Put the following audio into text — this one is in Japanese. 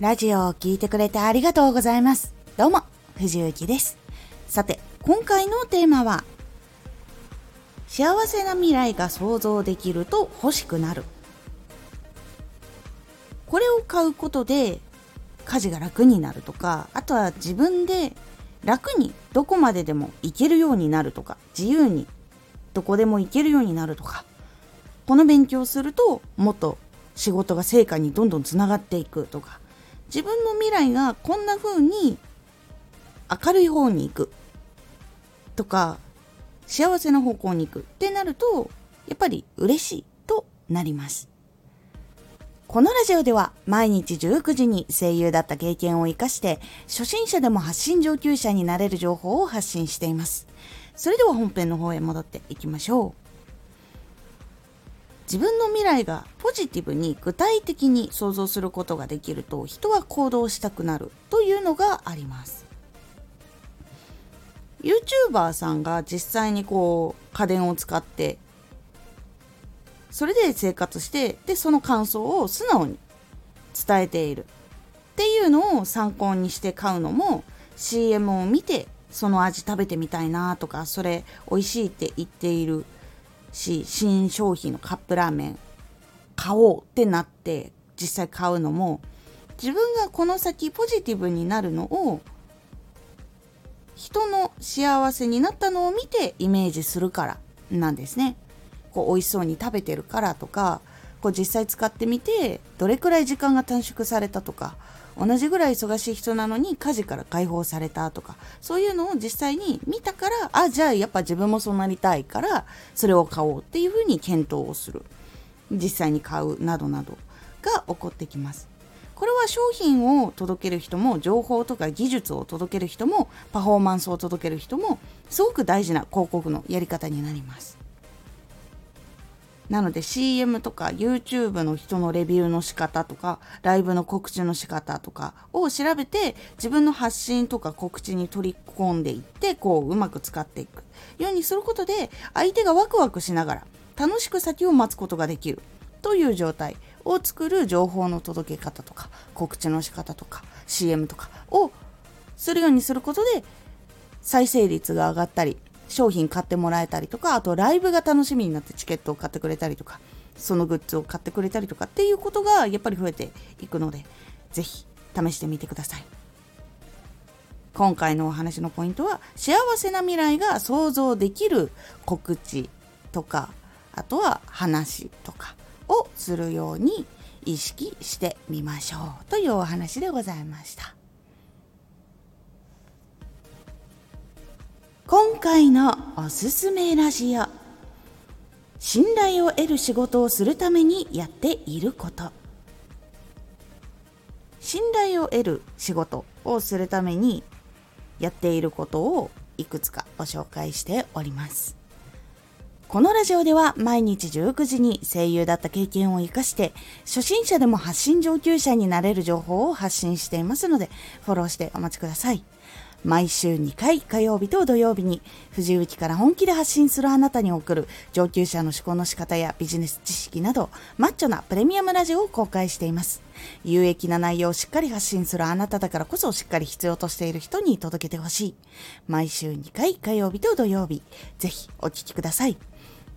ラジオを聴いてくれてありがとうございます。どうも、藤幸です。さて、今回のテーマは、幸せな未来が想像できると欲しくなる。これを買うことで家事が楽になるとか、あとは自分で楽にどこまででも行けるようになるとか、自由にどこでも行けるようになるとか、この勉強するともっと仕事が成果にどんどんつながっていくとか、自分の未来がこんな風に明るい方に行く。とか幸せな方向に行く。ってなるとやっぱり嬉しいとなります。このラジオでは毎日19時に声優だった経験を活かして初心者でも発信上級者になれる情報を発信しています。それでは本編の方へ戻っていきましょう。自分の未来がポジティブに具体的に想像することができると人は行動したくなるというのがあります。YouTuber さんが実際にこう家電を使ってそれで生活してでその感想を素直に伝えているっていうのを参考にして買うのも CM を見てその味食べてみたいなとかそれ美味しいって言っているし新商品のカップラーメン買おうってなって実際買うのも自分がこの先ポジティブになるのを人の幸せになったのを見てイメージするからなんですね。こう美味しそうに食べてるからとかこう実際使ってみてどれくらい時間が短縮されたとか同じぐらい忙しい人なのに家事から解放されたとかそういうのを実際に見たからあじゃあやっぱ自分もそうなりたいからそれを買おうっていうふうに検討をする。実際に買うなどなどが起こってきます。これは商品を届ける人も情報とか技術を届ける人もパフォーマンスを届ける人もすごく大事な広告のやり方になります。なので CM とか YouTube の人のレビューの仕方とかライブの告知の仕方とかを調べて自分の発信とか告知に取り込んでいってこううまく使っていくようにすることで相手がワクワクしながら楽しく先を待つことができるという状態を作る情報の届け方とか告知の仕方とか CM とかをするようにすることで再生率が上がったり商品買ってもらえたりとかあとライブが楽しみになってチケットを買ってくれたりとかそのグッズを買ってくれたりとかっていうことがやっぱり増えていくので是非試してみてください今回のお話のポイントは幸せな未来が想像できる告知とかあとは話とかをするように意識してみましょうというお話でございました。今回のおすすめラジオ。信頼を得る仕事をするためにやっていること。信頼を得る仕事をするためにやっていることをいくつかご紹介しております。このラジオでは毎日19時に声優だった経験を活かして初心者でも発信上級者になれる情報を発信していますのでフォローしてお待ちください。毎週2回火曜日と土曜日に藤雪から本気で発信するあなたに送る上級者の思考の仕方やビジネス知識などマッチョなプレミアムラジオを公開しています。有益な内容をしっかり発信するあなただからこそしっかり必要としている人に届けてほしい。毎週2回火曜日と土曜日、ぜひお聴きください。